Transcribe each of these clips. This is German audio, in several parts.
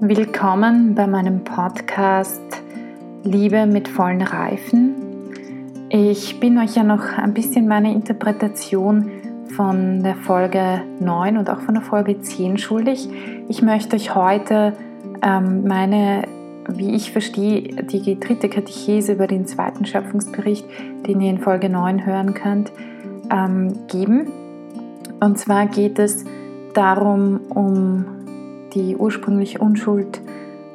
Willkommen bei meinem Podcast Liebe mit vollen Reifen. Ich bin euch ja noch ein bisschen meine Interpretation von der Folge 9 und auch von der Folge 10 schuldig. Ich möchte euch heute ähm, meine, wie ich verstehe, die dritte Katechese über den zweiten Schöpfungsbericht, den ihr in Folge 9 hören könnt, ähm, geben. Und zwar geht es darum, um die ursprüngliche Unschuld,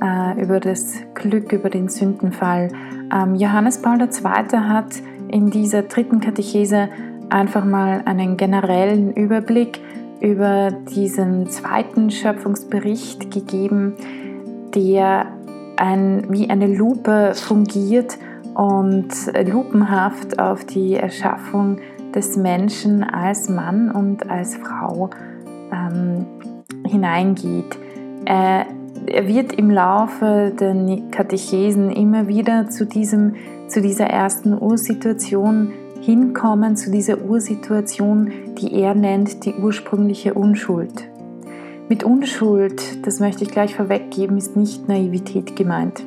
äh, über das Glück, über den Sündenfall. Ähm, Johannes Paul II. hat in dieser dritten Katechese einfach mal einen generellen Überblick über diesen zweiten Schöpfungsbericht gegeben, der ein, wie eine Lupe fungiert und lupenhaft auf die Erschaffung des Menschen als Mann und als Frau ähm, hineingeht. Äh, er wird im Laufe der Katechesen immer wieder zu, diesem, zu dieser ersten Ursituation hinkommen, zu dieser Ursituation, die er nennt die ursprüngliche Unschuld. Mit Unschuld, das möchte ich gleich vorweggeben, ist nicht Naivität gemeint.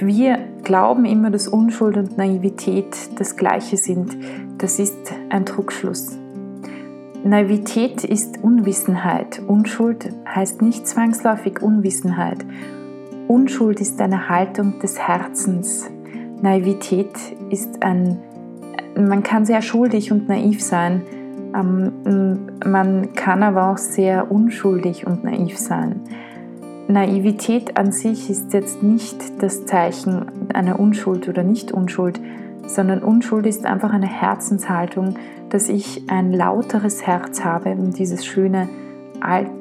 Wir glauben immer, dass Unschuld und Naivität das gleiche sind. Das ist ein Trugschluss. Naivität ist Unwissenheit. Unschuld heißt nicht zwangsläufig Unwissenheit. Unschuld ist eine Haltung des Herzens. Naivität ist ein, man kann sehr schuldig und naiv sein. Ähm, man kann aber auch sehr unschuldig und naiv sein. Naivität an sich ist jetzt nicht das Zeichen einer Unschuld oder Nicht-Unschuld, sondern Unschuld ist einfach eine Herzenshaltung, dass ich ein lauteres Herz habe, um dieses schöne,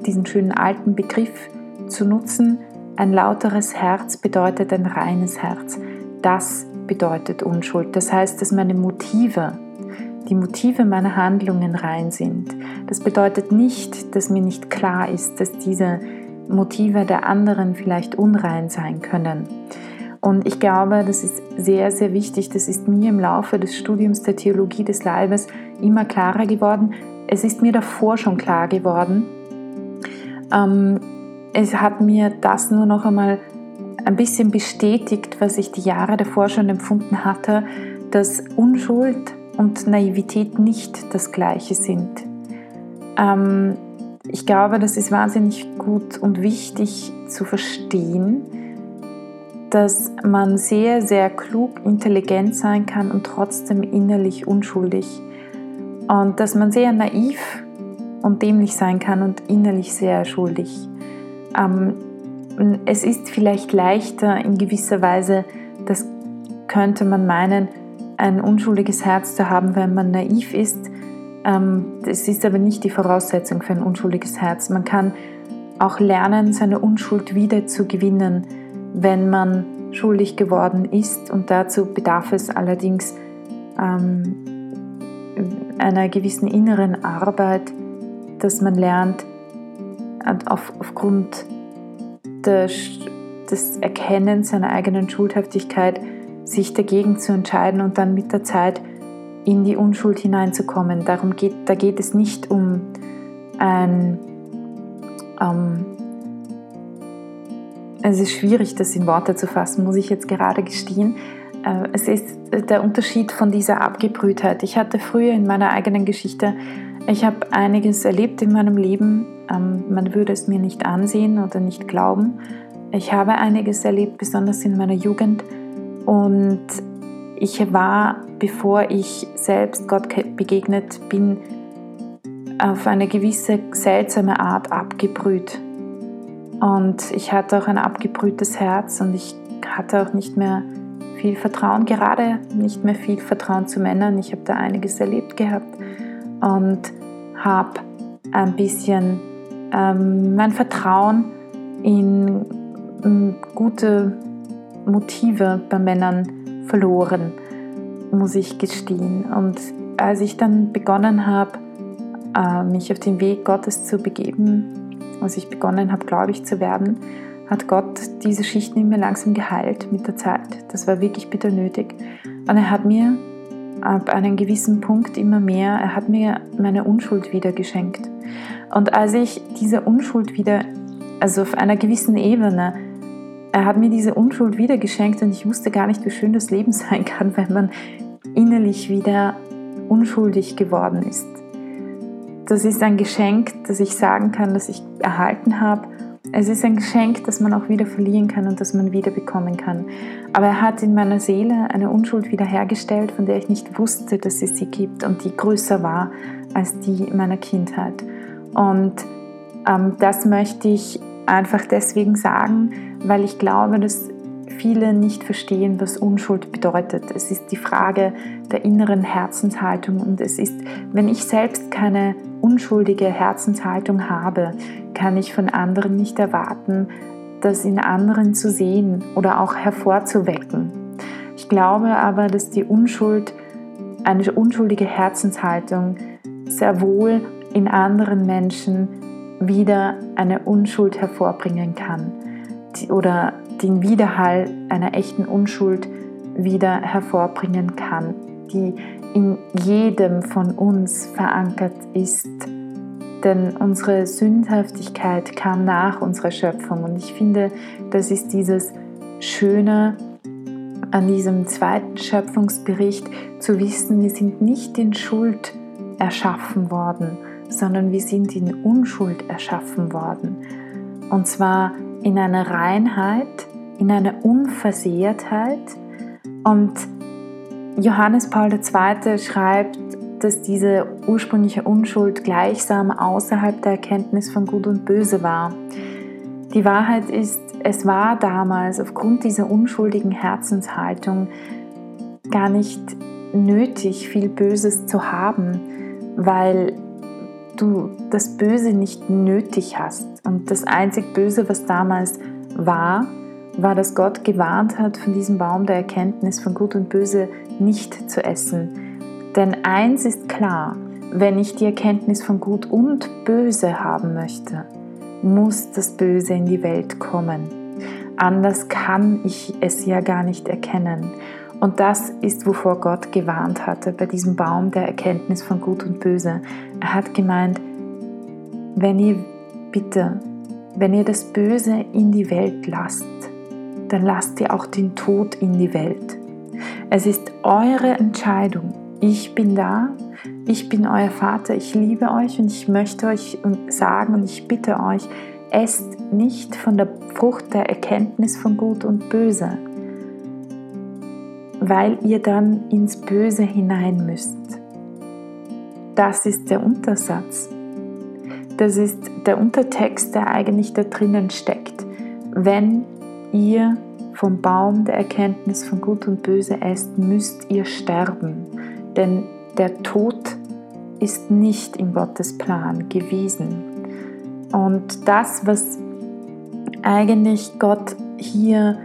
diesen schönen alten Begriff zu nutzen. Ein lauteres Herz bedeutet ein reines Herz. Das bedeutet Unschuld. Das heißt, dass meine Motive, die Motive meiner Handlungen rein sind. Das bedeutet nicht, dass mir nicht klar ist, dass diese Motive der anderen vielleicht unrein sein können. Und ich glaube, das ist sehr, sehr wichtig. Das ist mir im Laufe des Studiums der Theologie des Leibes immer klarer geworden. Es ist mir davor schon klar geworden. Ähm, es hat mir das nur noch einmal ein bisschen bestätigt, was ich die Jahre davor schon empfunden hatte, dass Unschuld und Naivität nicht das gleiche sind. Ähm, ich glaube, das ist wahnsinnig gut und wichtig zu verstehen dass man sehr, sehr klug, intelligent sein kann und trotzdem innerlich unschuldig. Und dass man sehr naiv und dämlich sein kann und innerlich sehr schuldig. Ähm, es ist vielleicht leichter in gewisser Weise, das könnte man meinen, ein unschuldiges Herz zu haben, wenn man naiv ist. Ähm, das ist aber nicht die Voraussetzung für ein unschuldiges Herz. Man kann auch lernen, seine Unschuld wieder zu gewinnen wenn man schuldig geworden ist. Und dazu bedarf es allerdings ähm, einer gewissen inneren Arbeit, dass man lernt, auf, aufgrund der, des Erkennens seiner eigenen Schuldhaftigkeit sich dagegen zu entscheiden und dann mit der Zeit in die Unschuld hineinzukommen. Darum geht, da geht es nicht um ein ähm, es ist schwierig, das in Worte zu fassen, muss ich jetzt gerade gestehen. Äh, es ist der Unterschied von dieser Abgebrühtheit. Ich hatte früher in meiner eigenen Geschichte, ich habe einiges erlebt in meinem Leben. Ähm, man würde es mir nicht ansehen oder nicht glauben. Ich habe einiges erlebt, besonders in meiner Jugend. Und ich war, bevor ich selbst Gott begegnet bin, auf eine gewisse seltsame Art abgebrüht. Und ich hatte auch ein abgebrühtes Herz und ich hatte auch nicht mehr viel Vertrauen, gerade nicht mehr viel Vertrauen zu Männern. Ich habe da einiges erlebt gehabt und habe ein bisschen ähm, mein Vertrauen in, in gute Motive bei Männern verloren, muss ich gestehen. Und als ich dann begonnen habe, äh, mich auf den Weg Gottes zu begeben, als ich begonnen habe, gläubig zu werden, hat Gott diese Schichten in mir langsam geheilt mit der Zeit. Das war wirklich bitter nötig. Und er hat mir ab einem gewissen Punkt immer mehr, er hat mir meine Unschuld wieder geschenkt. Und als ich diese Unschuld wieder also auf einer gewissen Ebene. Er hat mir diese Unschuld wieder geschenkt und ich wusste gar nicht, wie schön das Leben sein kann, wenn man innerlich wieder unschuldig geworden ist. Das ist ein Geschenk, das ich sagen kann, dass ich erhalten habe. Es ist ein Geschenk, das man auch wieder verlieren kann und das man wieder bekommen kann. Aber er hat in meiner Seele eine Unschuld wiederhergestellt, von der ich nicht wusste, dass es sie gibt und die größer war als die meiner Kindheit. Und ähm, das möchte ich einfach deswegen sagen, weil ich glaube, dass viele nicht verstehen, was Unschuld bedeutet. Es ist die Frage der inneren Herzenshaltung und es ist, wenn ich selbst keine unschuldige Herzenshaltung habe, kann ich von anderen nicht erwarten, das in anderen zu sehen oder auch hervorzuwecken. Ich glaube aber, dass die Unschuld, eine unschuldige Herzenshaltung sehr wohl in anderen Menschen wieder eine Unschuld hervorbringen kann oder den Widerhall einer echten Unschuld wieder hervorbringen kann, die in jedem von uns verankert ist. Denn unsere Sündhaftigkeit kam nach unserer Schöpfung und ich finde, das ist dieses Schöne an diesem zweiten Schöpfungsbericht zu wissen, wir sind nicht in Schuld erschaffen worden, sondern wir sind in Unschuld erschaffen worden. Und zwar in einer Reinheit, in einer Unversehrtheit. Und Johannes Paul II. schreibt, dass diese ursprüngliche Unschuld gleichsam außerhalb der Erkenntnis von Gut und Böse war. Die Wahrheit ist, es war damals aufgrund dieser unschuldigen Herzenshaltung gar nicht nötig, viel Böses zu haben, weil du das Böse nicht nötig hast. Und das einzig Böse, was damals war, war, dass Gott gewarnt hat, von diesem Baum der Erkenntnis von Gut und Böse nicht zu essen. Denn eins ist klar, wenn ich die Erkenntnis von Gut und Böse haben möchte, muss das Böse in die Welt kommen. Anders kann ich es ja gar nicht erkennen. Und das ist, wovor Gott gewarnt hatte bei diesem Baum der Erkenntnis von Gut und Böse. Er hat gemeint, wenn ihr bitte, wenn ihr das Böse in die Welt lasst, dann lasst ihr auch den Tod in die Welt. Es ist eure Entscheidung. Ich bin da, ich bin euer Vater, ich liebe euch und ich möchte euch sagen und ich bitte euch, esst nicht von der Frucht der Erkenntnis von Gut und Böse, weil ihr dann ins Böse hinein müsst. Das ist der Untersatz. Das ist der Untertext, der eigentlich da drinnen steckt. Wenn ihr vom Baum der Erkenntnis von Gut und Böse esst, müsst ihr sterben. Denn der Tod ist nicht in Gottes Plan gewesen. Und das, was eigentlich Gott hier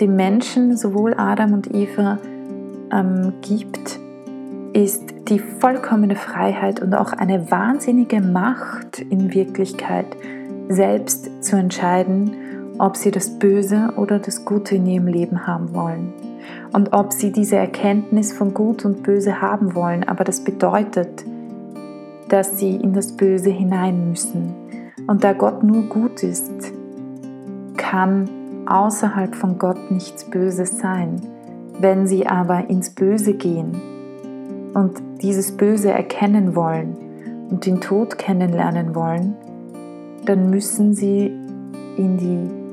dem Menschen, sowohl Adam und Eva, ähm, gibt, ist die vollkommene Freiheit und auch eine wahnsinnige Macht in Wirklichkeit, selbst zu entscheiden, ob sie das Böse oder das Gute in ihrem Leben haben wollen. Und ob sie diese Erkenntnis von Gut und Böse haben wollen, aber das bedeutet, dass sie in das Böse hinein müssen. Und da Gott nur gut ist, kann außerhalb von Gott nichts Böses sein. Wenn sie aber ins Böse gehen und dieses Böse erkennen wollen und den Tod kennenlernen wollen, dann müssen sie in die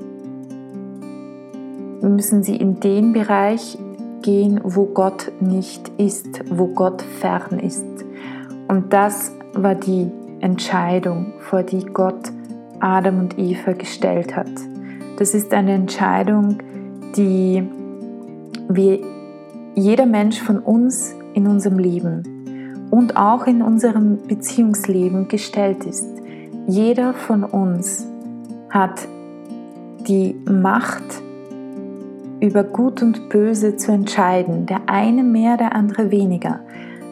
müssen sie in den Bereich gehen, wo Gott nicht ist, wo Gott fern ist. Und das war die Entscheidung, vor die Gott Adam und Eva gestellt hat. Das ist eine Entscheidung, die wir, jeder Mensch von uns in unserem Leben und auch in unserem Beziehungsleben gestellt ist. Jeder von uns hat die Macht, über Gut und Böse zu entscheiden, der eine mehr, der andere weniger.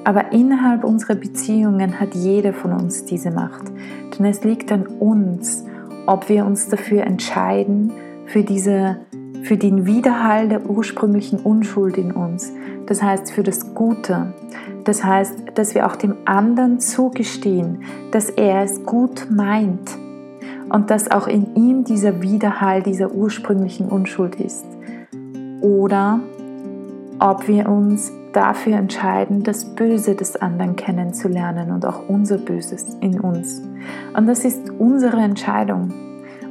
Aber innerhalb unserer Beziehungen hat jeder von uns diese Macht. Denn es liegt an uns, ob wir uns dafür entscheiden, für, diese, für den Widerhall der ursprünglichen Unschuld in uns. Das heißt, für das Gute. Das heißt, dass wir auch dem anderen zugestehen, dass er es gut meint und dass auch in ihm dieser Widerhall dieser ursprünglichen Unschuld ist. Oder ob wir uns dafür entscheiden, das Böse des anderen kennenzulernen und auch unser Böses in uns. Und das ist unsere Entscheidung.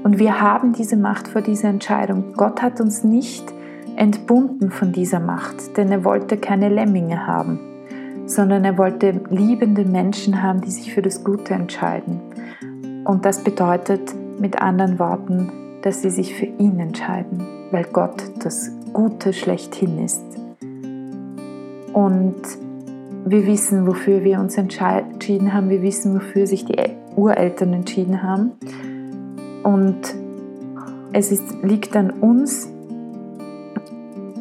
Und wir haben diese Macht vor dieser Entscheidung. Gott hat uns nicht entbunden von dieser Macht, denn er wollte keine Lemminge haben, sondern er wollte liebende Menschen haben, die sich für das Gute entscheiden. Und das bedeutet mit anderen Worten, dass sie sich für ihn entscheiden, weil Gott das Gute schlechthin ist. Und wir wissen, wofür wir uns entschieden haben. Wir wissen, wofür sich die Ureltern entschieden haben. Und es ist, liegt an uns,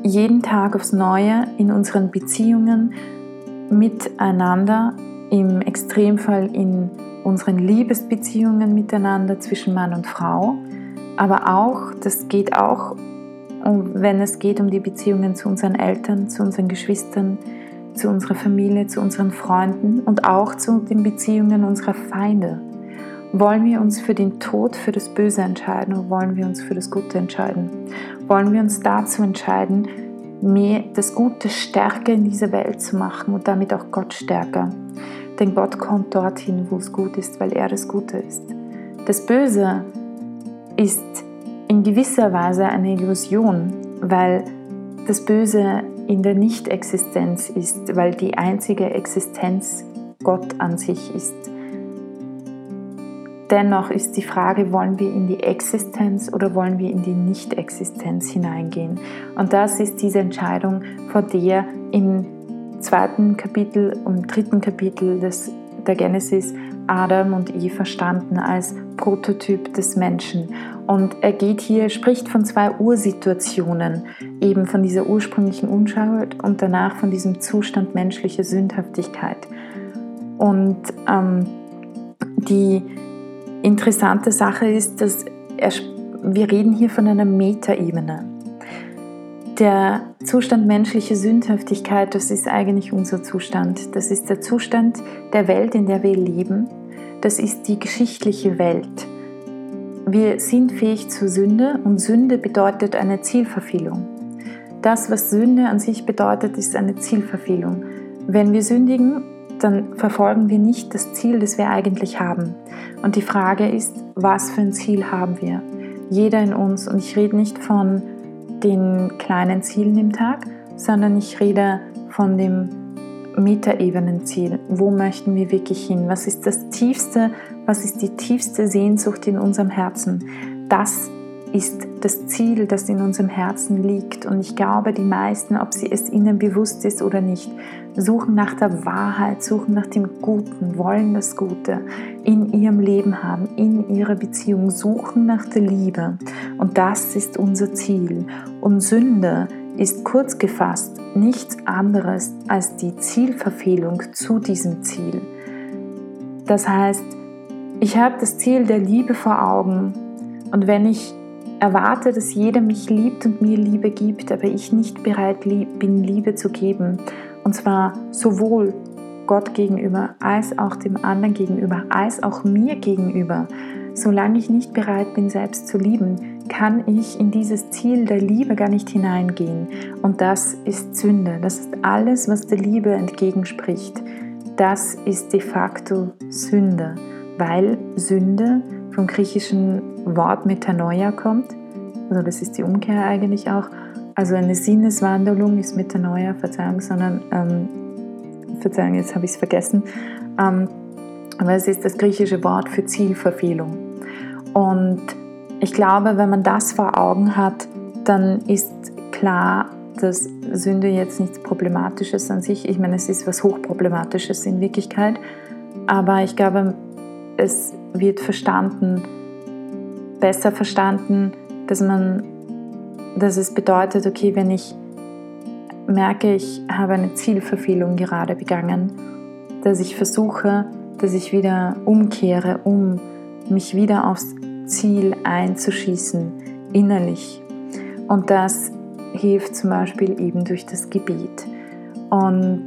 jeden Tag aufs Neue in unseren Beziehungen miteinander, im Extremfall in unseren Liebesbeziehungen miteinander zwischen Mann und Frau, aber auch, das geht auch wenn es geht um die Beziehungen zu unseren Eltern, zu unseren Geschwistern, zu unserer Familie, zu unseren Freunden und auch zu den Beziehungen unserer Feinde. Wollen wir uns für den Tod, für das Böse entscheiden oder wollen wir uns für das Gute entscheiden? Wollen wir uns dazu entscheiden, mehr das Gute stärker in dieser Welt zu machen und damit auch Gott stärker? Denn Gott kommt dorthin, wo es gut ist, weil er das Gute ist. Das Böse ist in gewisser Weise eine Illusion, weil das Böse in der Nicht-Existenz ist, weil die einzige Existenz Gott an sich ist. Dennoch ist die Frage, wollen wir in die Existenz oder wollen wir in die Nicht-Existenz hineingehen? Und das ist diese Entscheidung, vor der im zweiten Kapitel und dritten Kapitel des, der Genesis Adam und Eva standen als Prototyp des Menschen. Und er geht hier, spricht von zwei Ursituationen, eben von dieser ursprünglichen Unschuld und danach von diesem Zustand menschlicher Sündhaftigkeit. Und ähm, die interessante Sache ist, dass er, wir reden hier von einer Metaebene. Der Zustand menschliche Sündhaftigkeit, das ist eigentlich unser Zustand. Das ist der Zustand der Welt, in der wir leben. Das ist die geschichtliche Welt. Wir sind fähig zur Sünde und Sünde bedeutet eine Zielverfehlung. Das, was Sünde an sich bedeutet, ist eine Zielverfehlung. Wenn wir sündigen, dann verfolgen wir nicht das Ziel, das wir eigentlich haben. Und die Frage ist, was für ein Ziel haben wir? Jeder in uns, und ich rede nicht von den kleinen Zielen im Tag, sondern ich rede von dem Metaebenenziel. Wo möchten wir wirklich hin? Was ist das tiefste, was ist die tiefste Sehnsucht in unserem Herzen? Das ist das Ziel, das in unserem Herzen liegt. Und ich glaube, die meisten, ob sie es ihnen bewusst ist oder nicht, suchen nach der Wahrheit, suchen nach dem Guten, wollen das Gute in ihrem Leben haben, in ihrer Beziehung, suchen nach der Liebe. Und das ist unser Ziel. Und Sünde ist kurz gefasst nichts anderes als die Zielverfehlung zu diesem Ziel. Das heißt, ich habe das Ziel der Liebe vor Augen und wenn ich erwarte, dass jeder mich liebt und mir Liebe gibt, aber ich nicht bereit bin, Liebe zu geben, und zwar sowohl Gott gegenüber als auch dem anderen gegenüber, als auch mir gegenüber, solange ich nicht bereit bin, selbst zu lieben, kann ich in dieses Ziel der Liebe gar nicht hineingehen. Und das ist Sünde. Das ist alles, was der Liebe entgegenspricht. Das ist de facto Sünde, weil Sünde vom griechischen Wort Metanoia kommt. Also das ist die Umkehr eigentlich auch. Also eine Sinneswandlung ist Metanoia, Verzeihung, sondern, ähm, Verzeihung, jetzt habe ich es vergessen. Ähm, aber es ist das griechische Wort für Zielverfehlung. Und ich glaube, wenn man das vor Augen hat, dann ist klar, dass Sünde jetzt nichts Problematisches an sich. Ich meine, es ist was Hochproblematisches in Wirklichkeit. Aber ich glaube, es wird verstanden, besser verstanden, dass man, dass es bedeutet, okay, wenn ich merke, ich habe eine Zielverfehlung gerade begangen, dass ich versuche, dass ich wieder umkehre, um mich wieder aufs Ziel einzuschießen, innerlich. Und das hilft zum Beispiel eben durch das Gebet. Und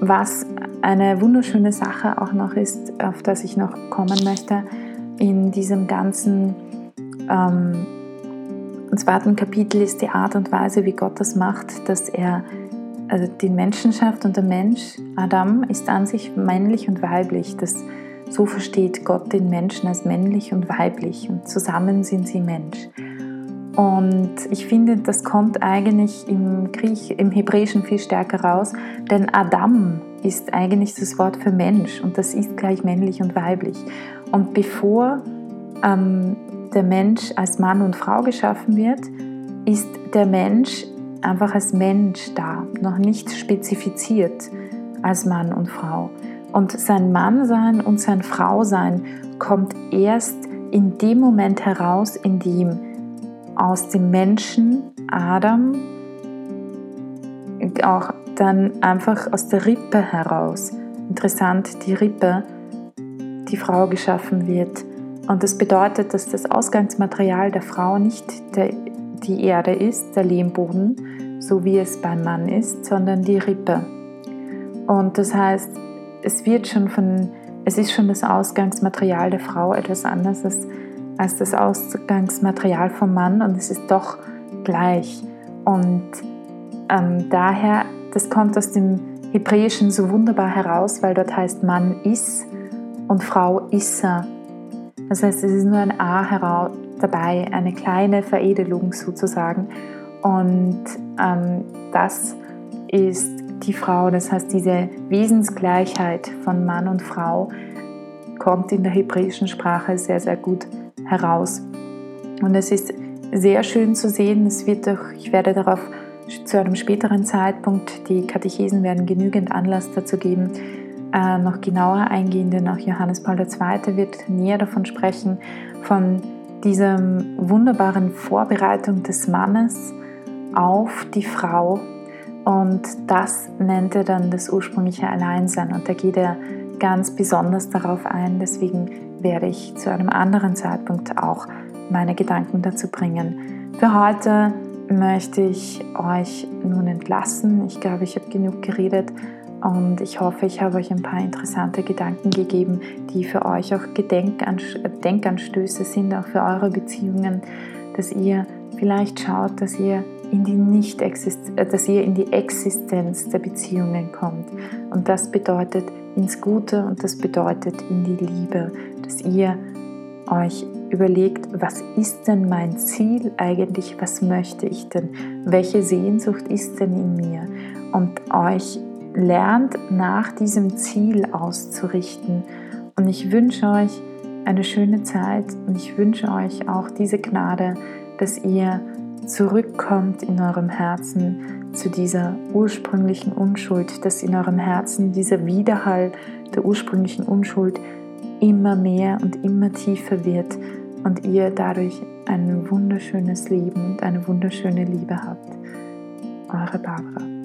was eine wunderschöne Sache auch noch ist, auf das ich noch kommen möchte, in diesem ganzen ähm, zweiten Kapitel ist die Art und Weise, wie Gott das macht, dass er also den Menschen schafft und der Mensch, Adam, ist an sich männlich und weiblich. Das, so versteht Gott den Menschen als männlich und weiblich und zusammen sind sie Mensch. Und ich finde, das kommt eigentlich im, Griech, im Hebräischen viel stärker raus, denn Adam ist eigentlich das Wort für Mensch und das ist gleich männlich und weiblich. Und bevor ähm, der Mensch als Mann und Frau geschaffen wird, ist der Mensch einfach als Mensch da, noch nicht spezifiziert als Mann und Frau. Und sein Mannsein und sein Frausein kommt erst in dem Moment heraus, in dem aus dem Menschen Adam auch dann einfach aus der Rippe heraus, interessant, die Rippe, die Frau geschaffen wird. Und das bedeutet, dass das Ausgangsmaterial der Frau nicht der, die Erde ist, der Lehmboden, so wie es beim Mann ist, sondern die Rippe. Und das heißt, es wird schon von, es ist schon das Ausgangsmaterial der Frau etwas anderes als, als das Ausgangsmaterial vom Mann und es ist doch gleich. Und ähm, daher, das kommt aus dem Hebräischen so wunderbar heraus, weil dort heißt Mann ist und Frau issa. Das heißt, es ist nur ein A dabei, eine kleine Veredelung sozusagen. Und ähm, das ist die Frau, das heißt, diese Wesensgleichheit von Mann und Frau kommt in der hebräischen Sprache sehr, sehr gut heraus. Und es ist sehr schön zu sehen, es wird durch, ich werde darauf zu einem späteren Zeitpunkt, die Katechesen werden genügend Anlass dazu geben, äh, noch genauer eingehen, denn auch Johannes Paul II. wird näher davon sprechen, von dieser wunderbaren Vorbereitung des Mannes auf die Frau. Und das nennt er dann das ursprüngliche Alleinsein. Und da geht er ganz besonders darauf ein. Deswegen werde ich zu einem anderen Zeitpunkt auch meine Gedanken dazu bringen. Für heute möchte ich euch nun entlassen. Ich glaube, ich habe genug geredet und ich hoffe, ich habe euch ein paar interessante Gedanken gegeben, die für euch auch Denkanstöße sind, auch für eure Beziehungen, dass ihr vielleicht schaut, dass ihr in die nicht äh, dass ihr in die Existenz der Beziehungen kommt. Und das bedeutet ins Gute und das bedeutet in die Liebe, dass ihr euch überlegt, was ist denn mein Ziel eigentlich, was möchte ich denn, welche Sehnsucht ist denn in mir und euch lernt nach diesem Ziel auszurichten. Und ich wünsche euch eine schöne Zeit und ich wünsche euch auch diese Gnade, dass ihr zurückkommt in eurem Herzen zu dieser ursprünglichen Unschuld, dass in eurem Herzen dieser Widerhall der ursprünglichen Unschuld immer mehr und immer tiefer wird und ihr dadurch ein wunderschönes Leben und eine wunderschöne Liebe habt. Eure Barbara.